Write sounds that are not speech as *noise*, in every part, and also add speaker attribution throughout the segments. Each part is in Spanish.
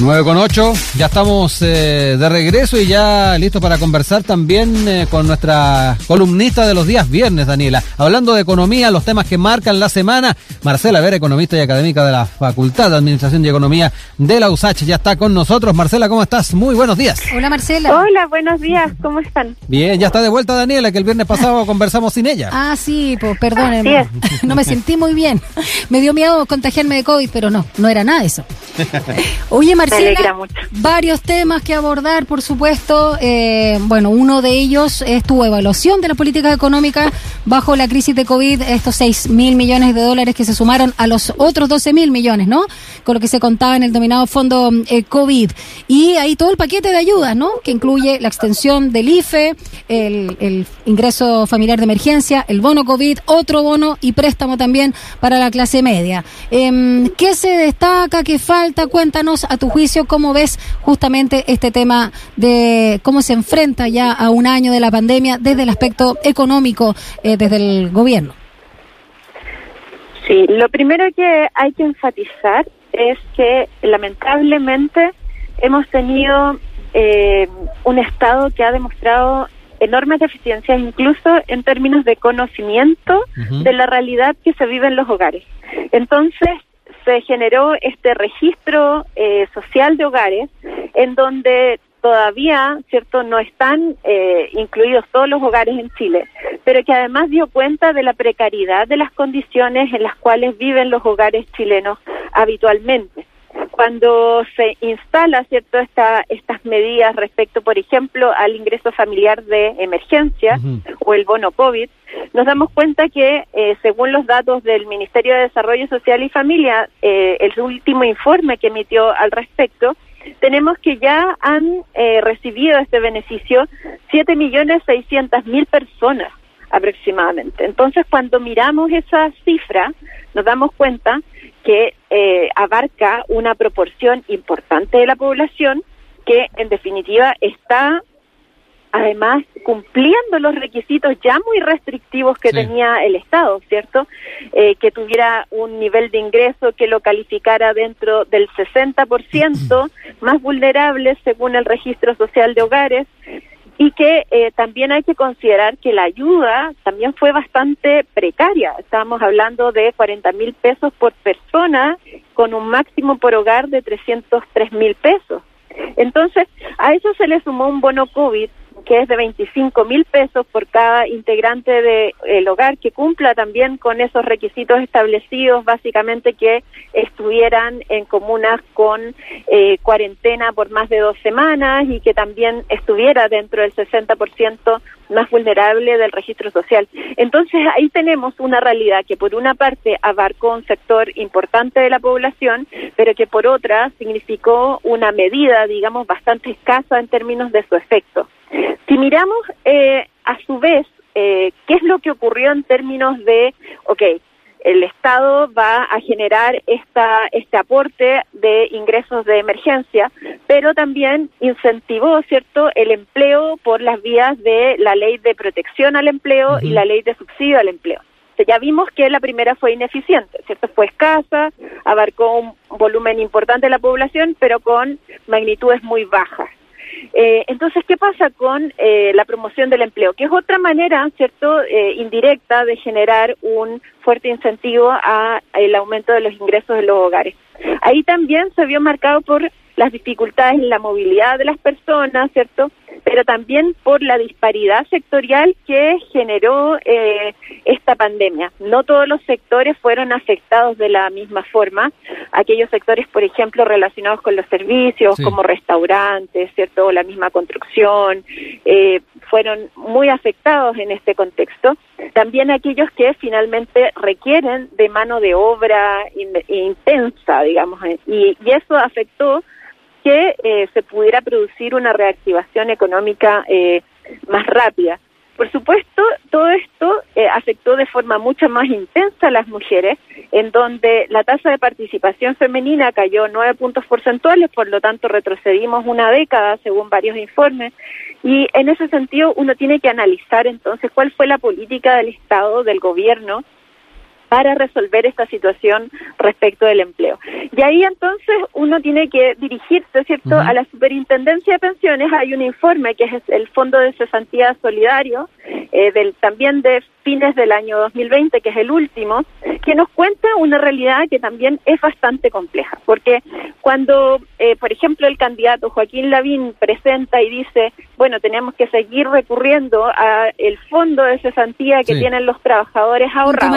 Speaker 1: 9 con 8, ya estamos eh, de regreso y ya listos para conversar también eh, con nuestra columnista de los días viernes, Daniela. Hablando de economía, los temas que marcan la semana, Marcela Vera, economista y académica de la Facultad de Administración y Economía de la USACH, ya está con nosotros. Marcela, ¿cómo estás? Muy buenos días.
Speaker 2: Hola, Marcela.
Speaker 3: Hola, buenos días, ¿cómo están?
Speaker 1: Bien, ya está de vuelta Daniela, que el viernes pasado *laughs* conversamos sin ella.
Speaker 2: Ah, sí, pues perdónenme. *laughs* No me sentí muy bien. Me dio miedo contagiarme de COVID, pero no, no era nada eso. Oye, Marcela *laughs* varios temas que abordar, por supuesto. Eh, bueno, uno de ellos es tu evaluación de la política económica bajo la crisis de COVID, estos 6 mil millones de dólares que se sumaron a los otros 12 mil millones, ¿no? Con lo que se contaba en el dominado fondo eh, COVID. Y ahí todo el paquete de ayudas, ¿no? Que incluye la extensión del IFE, el, el ingreso familiar de emergencia, el bono COVID, otro bono y préstamo también para la clase media. Eh, ¿Qué se destaca? ¿Qué falta? Cuéntanos a tu juicio cómo ves justamente este tema de cómo se enfrenta ya a un año de la pandemia desde el aspecto económico, eh, desde el gobierno.
Speaker 3: Sí, lo primero que hay que enfatizar es que lamentablemente hemos tenido eh, un Estado que ha demostrado enormes deficiencias, incluso en términos de conocimiento de la realidad que se vive en los hogares. Entonces, se generó este registro eh, social de hogares en donde todavía, ¿cierto?, no están eh, incluidos todos los hogares en Chile, pero que además dio cuenta de la precariedad de las condiciones en las cuales viven los hogares chilenos habitualmente cuando se instala cierto esta, estas medidas respecto por ejemplo al ingreso familiar de emergencia o el bono covid nos damos cuenta que eh, según los datos del Ministerio de Desarrollo Social y Familia eh, el último informe que emitió al respecto tenemos que ya han eh, recibido este beneficio siete millones seiscientas mil personas aproximadamente entonces cuando miramos esa cifra nos damos cuenta que eh, abarca una proporción importante de la población que en definitiva está además cumpliendo los requisitos ya muy restrictivos que tenía el Estado, ¿cierto? Eh, que tuviera un nivel de ingreso que lo calificara dentro del 60% *clears throat* más vulnerable según el registro social de hogares, y que eh, también hay que considerar que la ayuda también fue bastante precaria. Estábamos hablando de 40 mil pesos por persona con un máximo por hogar de 303 mil pesos. Entonces, a eso se le sumó un bono COVID que es de 25 mil pesos por cada integrante del hogar que cumpla también con esos requisitos establecidos, básicamente que estuvieran en comunas con eh, cuarentena por más de dos semanas y que también estuviera dentro del 60% más vulnerable del registro social. Entonces ahí tenemos una realidad que por una parte abarcó un sector importante de la población, pero que por otra significó una medida, digamos, bastante escasa en términos de su efecto. Si miramos eh, a su vez eh, qué es lo que ocurrió en términos de, ok, el Estado va a generar esta, este aporte de ingresos de emergencia, pero también incentivó, ¿cierto?, el empleo por las vías de la ley de protección al empleo y la ley de subsidio al empleo. ya vimos que la primera fue ineficiente, ¿cierto? Fue escasa, abarcó un volumen importante de la población, pero con magnitudes muy bajas. Eh, entonces, ¿qué pasa con eh, la promoción del empleo? Que es otra manera, ¿cierto?, eh, indirecta de generar un fuerte incentivo al aumento de los ingresos de los hogares. Ahí también se vio marcado por las dificultades en la movilidad de las personas, ¿cierto? Pero también por la disparidad sectorial que generó eh, esta pandemia. No todos los sectores fueron afectados de la misma forma. Aquellos sectores, por ejemplo, relacionados con los servicios, como restaurantes, ¿cierto? O la misma construcción, eh, fueron muy afectados en este contexto. También aquellos que finalmente requieren de mano de obra intensa, digamos, y, y eso afectó que eh, se pudiera producir una reactivación económica eh, más rápida. Por supuesto, todo esto eh, afectó de forma mucho más intensa a las mujeres, en donde la tasa de participación femenina cayó nueve puntos porcentuales, por lo tanto retrocedimos una década, según varios informes, y en ese sentido uno tiene que analizar entonces cuál fue la política del Estado, del gobierno, para resolver esta situación respecto del empleo. Y ahí entonces uno tiene que dirigirse, ¿cierto?, a la Superintendencia de Pensiones. Hay un informe que es el Fondo de Cesantía Solidario, eh, del, también de fines del año 2020, que es el último, que nos cuenta una realidad que también es bastante compleja. Porque cuando, eh, por ejemplo, el candidato Joaquín Lavín presenta y dice, bueno, tenemos que seguir recurriendo a el fondo de cesantía que tienen los trabajadores ahorrados.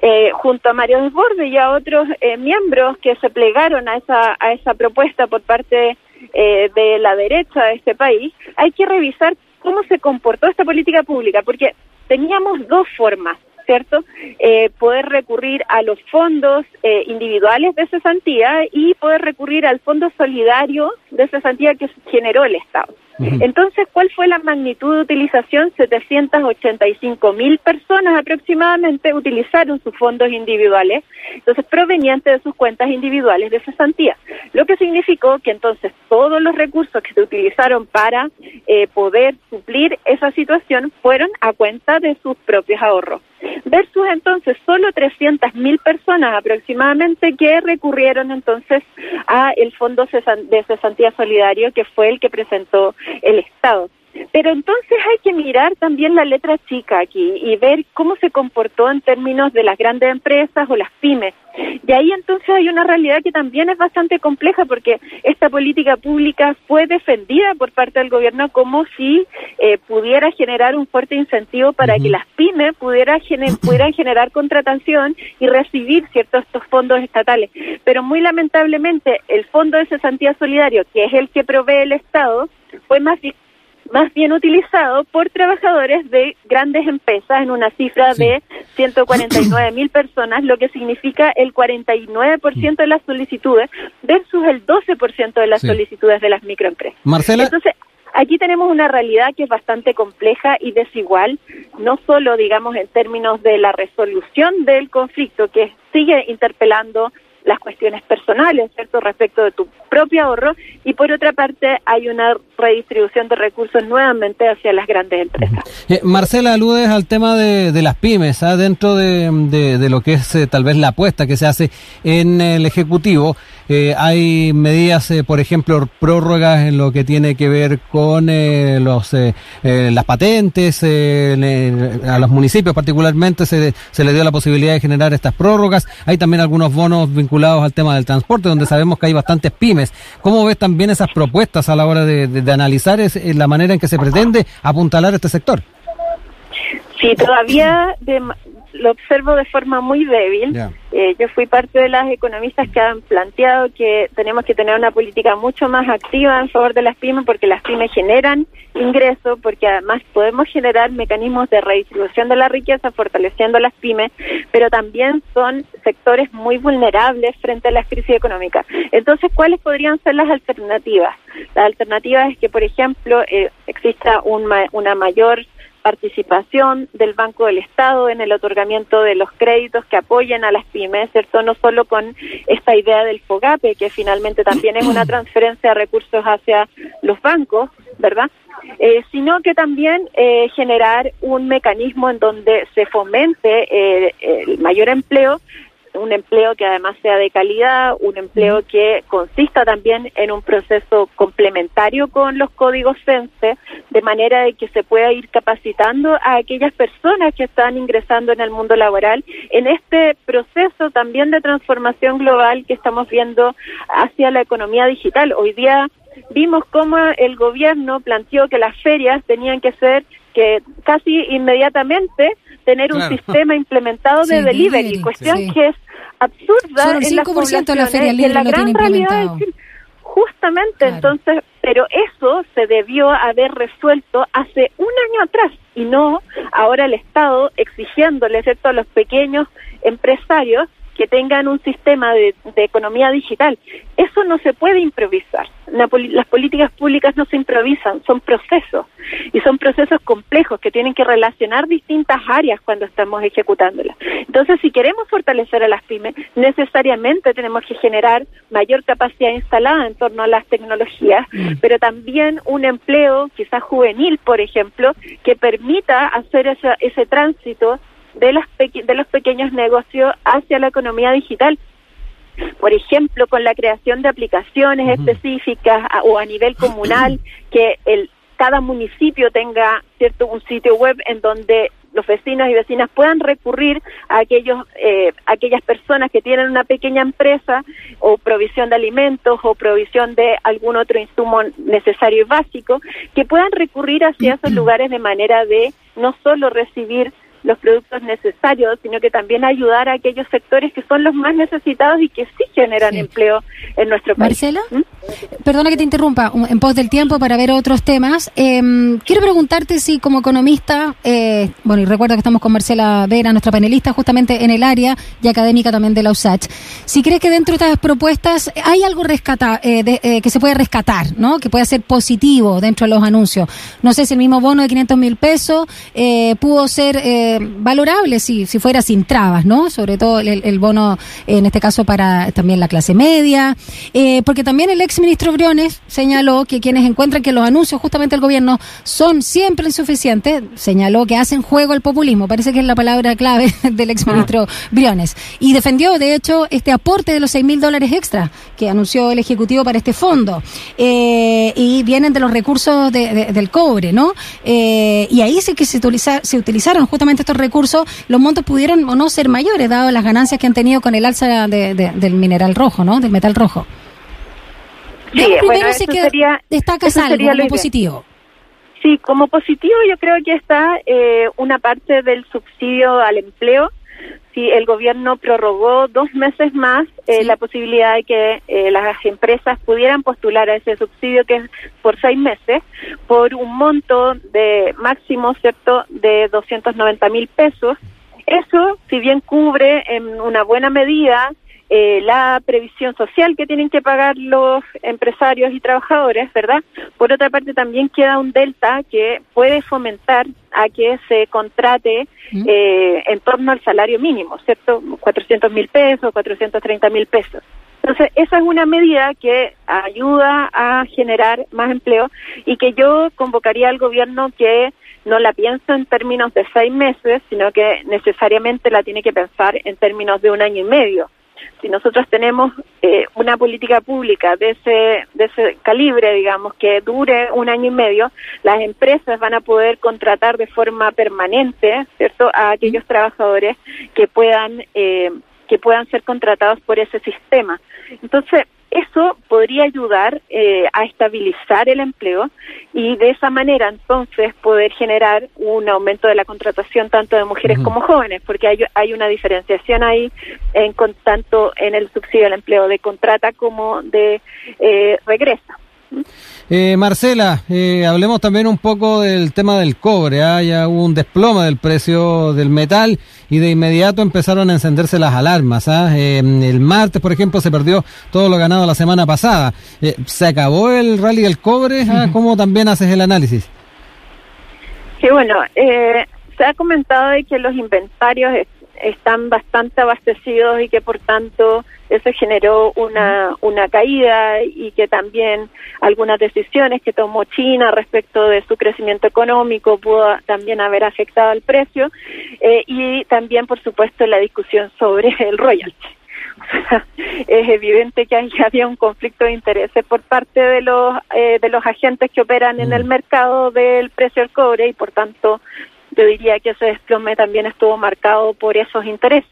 Speaker 3: Eh, junto a Mario Desborde y a otros eh, miembros que se plegaron a esa, a esa propuesta por parte eh, de la derecha de este país, hay que revisar cómo se comportó esta política pública, porque teníamos dos formas. ¿cierto? poder recurrir a los fondos individuales de cesantía y poder recurrir al fondo solidario de cesantía que generó el Estado. Entonces, ¿cuál fue la magnitud de utilización? 785 mil personas aproximadamente utilizaron sus fondos individuales, entonces provenientes de sus cuentas individuales de cesantía, lo que significó que entonces todos los recursos que se utilizaron para eh, poder suplir esa situación fueron a cuenta de sus propios ahorros versus entonces solo 300 mil personas aproximadamente que recurrieron entonces a el fondo de cesantía solidario que fue el que presentó el Estado. Pero entonces hay que mirar también la letra chica aquí y ver cómo se comportó en términos de las grandes empresas o las pymes. Y ahí entonces hay una realidad que también es bastante compleja porque esta política pública fue defendida por parte del gobierno como si eh, pudiera generar un fuerte incentivo para que las pymes pudiera *laughs* pudieran generar contratación y recibir ciertos estos fondos estatales. Pero muy lamentablemente el Fondo de Cesantía Solidario, que es el que provee el Estado, fue más más bien utilizado por trabajadores de grandes empresas en una cifra de 149 mil personas, lo que significa el 49% de las solicitudes versus el 12% de las solicitudes de las microempresas.
Speaker 1: Marcela.
Speaker 3: Entonces, aquí tenemos una realidad que es bastante compleja y desigual, no solo, digamos, en términos de la resolución del conflicto, que sigue interpelando las cuestiones personales, ¿cierto?, respecto de tu propio ahorro, y por otra parte hay una redistribución de recursos nuevamente hacia las grandes empresas.
Speaker 1: Eh, Marcela, aludes al tema de, las pymes, ¿ah? dentro de, lo que es eh, tal vez la apuesta que se hace en el Ejecutivo. Eh, hay medidas, por ejemplo, prórrogas en lo que tiene que ver con los las patentes, a los municipios particularmente se, se le dio la posibilidad de generar estas prórrogas. Hay también algunos bonos vinculados al tema del transporte, donde sabemos que hay bastantes pymes. ¿Cómo ves también esas propuestas a la hora de, de analizar es, eh, la manera en que se pretende apuntalar este sector.
Speaker 3: Sí, todavía lo observo de forma muy débil. Eh, yo fui parte de las economistas que han planteado que tenemos que tener una política mucho más activa en favor de las pymes porque las pymes generan ingresos, porque además podemos generar mecanismos de redistribución de la riqueza fortaleciendo las pymes, pero también son sectores muy vulnerables frente a las crisis económicas. Entonces, ¿cuáles podrían ser las alternativas? La alternativa es que, por ejemplo, eh, exista una mayor participación del Banco del Estado en el otorgamiento de los créditos que apoyen a las pymes, ¿cierto? No solo con esta idea del FOGAPE, que finalmente también es una *clears throat* transferencia de recursos hacia los bancos, ¿verdad? Eh, sino que también eh, generar un mecanismo en donde se fomente eh, el mayor empleo un empleo que además sea de calidad, un empleo que consista también en un proceso complementario con los códigos CENSE, de manera de que se pueda ir capacitando a aquellas personas que están ingresando en el mundo laboral en este proceso también de transformación global que estamos viendo hacia la economía digital. Hoy día vimos cómo el gobierno planteó que las ferias tenían que ser que casi inmediatamente tener un sistema implementado de delivery, cuestión que es absurda
Speaker 2: Solo el 5% de la feria libre lo tiene implementado.
Speaker 3: Justamente, entonces, pero eso se debió haber resuelto hace un año atrás y no ahora el Estado exigiéndole, ¿cierto?, a los pequeños empresarios que tengan un sistema de, economía digital. Eso no se puede improvisar. Las políticas públicas no se improvisan, son procesos. Y son procesos complejos que tienen que relacionar distintas áreas cuando estamos ejecutándolas. Entonces, si queremos fortalecer a las pymes, necesariamente tenemos que generar mayor capacidad instalada en torno a las tecnologías, mm. pero también un empleo, quizás juvenil, por ejemplo, que permita hacer ese, ese tránsito de, las de los pequeños negocios hacia la economía digital. Por ejemplo, con la creación de aplicaciones específicas o a nivel comunal, *clears throat* que el, cada municipio tenga cierto un sitio web en donde los vecinos y vecinas puedan recurrir a aquellos eh, aquellas personas que tienen una pequeña empresa o provisión de alimentos o provisión de algún otro insumo necesario y básico que puedan recurrir hacia esos *clears throat* lugares de manera de no solo recibir los productos necesarios, sino que también ayudar a aquellos sectores que son los más necesitados y que sí generan empleo en nuestro país.
Speaker 2: Marcela, ¿Mm? perdona que te interrumpa, en pos del tiempo para ver otros temas. Em, quiero preguntarte si como economista, eh, bueno, y recuerdo que estamos con Marcela Vera, nuestra panelista, justamente en el área y académica también de la USACH, si crees que dentro de estas propuestas hay algo rescata, eh, eh, que se puede rescatar, ¿no? Que puede ser positivo dentro de los anuncios. No sé si el mismo bono de 500 mil pesos pudo ser valorable si, si fuera sin trabas, ¿no? Sobre todo el, bono, en este caso, para también la clase media, eh, porque también el ex ministro Briones señaló que quienes encuentran que los anuncios justamente del gobierno son siempre insuficientes, señaló que hacen juego al populismo, parece que es la palabra clave *laughs* del ex ministro Briones, y defendió, de hecho, este aporte de los 6 mil dólares extra que anunció el Ejecutivo para este fondo, eh, y vienen de los recursos del cobre, ¿no? Eh, y ahí sí que se, se utilizaron justamente estos recursos, los montos pudieron o no ser mayores, dado las ganancias que han tenido con el alza del mineral rojo, ¿no? Del metal rojo.
Speaker 3: Sí, bueno, eso sería,
Speaker 2: destacas algo como positivo.
Speaker 3: Sí, como positivo yo creo que está eh, una parte del subsidio al empleo, si el gobierno prorrogó dos meses más eh, la posibilidad de que eh, las empresas pudieran postular a ese subsidio que es por seis meses por un monto de máximo cierto de 290 mil pesos. Eso si bien cubre en una buena medida eh, la previsión social que tienen que pagar los empresarios y trabajadores, ¿verdad? Por otra parte, también queda un delta que puede fomentar a que se contrate eh, en torno al salario mínimo, ¿cierto? 400 mil pesos, 430 mil pesos. Entonces, esa es una medida que ayuda a generar más empleo y que yo convocaría al gobierno que no la piensa en términos de seis meses, sino que necesariamente la tiene que pensar en términos de un año y medio si nosotros tenemos eh, una política pública de ese, de ese calibre, digamos, que dure un año y medio, las empresas van a poder contratar de forma permanente, ¿cierto?, a aquellos trabajadores que puedan, eh, que puedan ser contratados por ese sistema. Entonces, eso podría ayudar eh, a estabilizar el empleo y de esa manera entonces poder generar un aumento de la contratación tanto de mujeres como jóvenes, porque hay, hay una diferenciación ahí en con, tanto en el subsidio al empleo de contrata como de eh, regresa.
Speaker 1: Eh, Marcela, eh, hablemos también un poco del tema del cobre. ¿ah? Ya hubo un desploma del precio del metal y de inmediato empezaron a encenderse las alarmas. ¿ah? Eh, el martes, por ejemplo, se perdió todo lo ganado la semana pasada. Eh, ¿Se acabó el rally del cobre? ¿Ah? ¿Cómo también haces el análisis?
Speaker 3: Sí, bueno, se ha comentado de que los inventarios están bastante abastecidos y que por tanto eso generó una, una caída y que también algunas decisiones que tomó China respecto de su crecimiento económico pudo también haber afectado al precio eh, y también por supuesto la discusión sobre *laughs* el royalty. es evidente que *laughs* había un conflicto de intereses por parte de los eh, de los agentes que operan en el mm. mercado del precio del cobre y por tanto yo diría que ese desplome también estuvo marcado por esos intereses.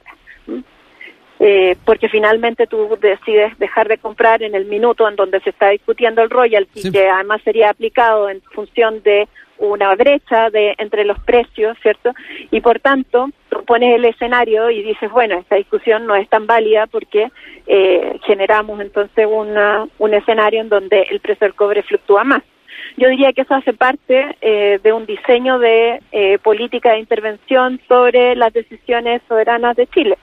Speaker 3: Eh, porque finalmente tú decides dejar de comprar en el minuto en donde se está discutiendo el royalty, que además sería aplicado en función de una brecha de entre los precios, ¿cierto? Y por tanto, pones el escenario y dices, bueno, esta discusión no es tan válida porque eh, generamos entonces una, un escenario en donde el precio del cobre fluctúa más. Yo diría que eso hace parte eh, de un diseño de eh, política de intervención sobre las decisiones soberanas de Chile.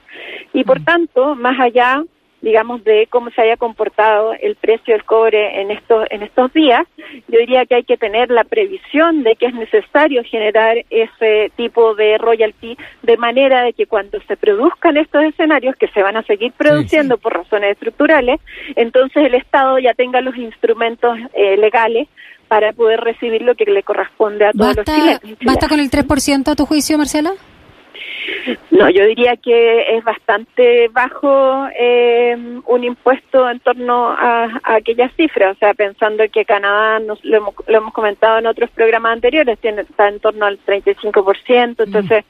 Speaker 3: Y por mm. tanto, más allá digamos, de cómo se haya comportado el precio del cobre en estos, en estos días, yo diría que hay que tener la previsión de que es necesario generar ese tipo de royalty de manera de que cuando se produzcan estos escenarios, que se van a seguir produciendo por razones estructurales, entonces el Estado ya tenga los instrumentos eh, legales para poder recibir lo que le corresponde a todos los chilenos.
Speaker 2: ¿Basta con el 3% a tu juicio, Marcela?
Speaker 3: No, yo diría que es bastante bajo eh, un impuesto en torno a, aquellas cifras, o sea, pensando que Canadá, nos, lo, hemos, lo hemos comentado en otros programas anteriores, tiene, está en torno al 35%, mm.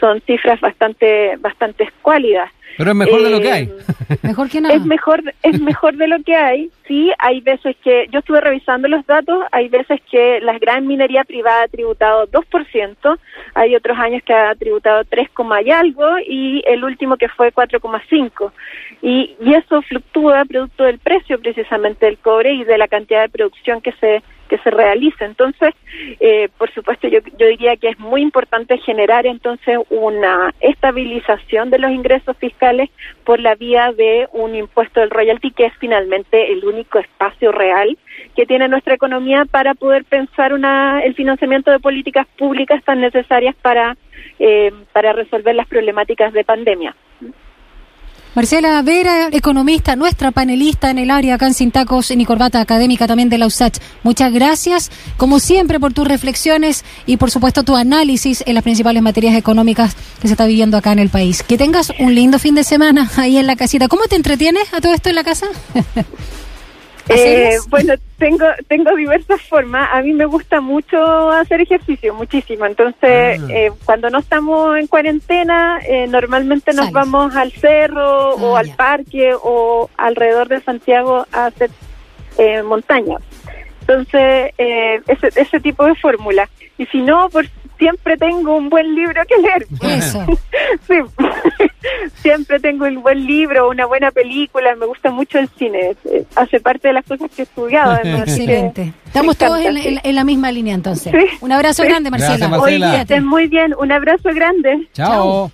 Speaker 3: Son cifras bastante bastante escuálidas.
Speaker 1: Pero es mejor de lo que hay.
Speaker 2: Eh, *laughs* mejor que nada.
Speaker 3: Es mejor, es mejor de lo que hay. Sí, hay veces que, yo estuve revisando los datos, hay veces que la gran minería privada ha tributado 2%, hay otros años que ha tributado 3, y algo, y el último que fue 4,5. Y, y eso fluctúa producto del precio precisamente del cobre y de la cantidad de producción que se que se realice. Entonces, eh, por supuesto, yo, diría que es muy importante generar entonces una estabilización de los ingresos fiscales por la vía de un impuesto del royalty, que es finalmente el único espacio real que tiene nuestra economía para poder pensar una, el financiamiento de políticas públicas tan necesarias para, eh, para resolver las problemáticas de pandemia.
Speaker 2: Marcela Vera, economista, nuestra panelista en el área acá en Sin Tacos y Corbata Académica también de la USACH. Muchas gracias, como siempre, por tus reflexiones y, por supuesto, tu análisis en las principales materias económicas que se está viviendo acá en el país. Que tengas un lindo fin de semana ahí en la casita. ¿Cómo te entretienes a todo esto en la casa? *laughs*
Speaker 3: Eh, *laughs* bueno, tengo tengo diversas formas. A mí me gusta mucho hacer ejercicio, muchísimo. Entonces, ah. eh, cuando no estamos en cuarentena, eh, normalmente nos vamos al cerro o ah, al parque o alrededor de Santiago a hacer eh, montaña. Entonces, ese, ese tipo de fórmula. Y si no, por siempre tengo un buen libro que leer.
Speaker 2: Eso. *laughs*
Speaker 3: sí. *laughs* siempre tengo un buen libro, una buena película. Me gusta mucho el cine. Hace parte de las cosas que he estudiado. *laughs*
Speaker 2: Excelente. Estamos todos en, la misma línea entonces. Un abrazo grande, Marcela.
Speaker 1: Gracias,
Speaker 3: Marcela. muy bien. Un abrazo grande.
Speaker 1: Chao.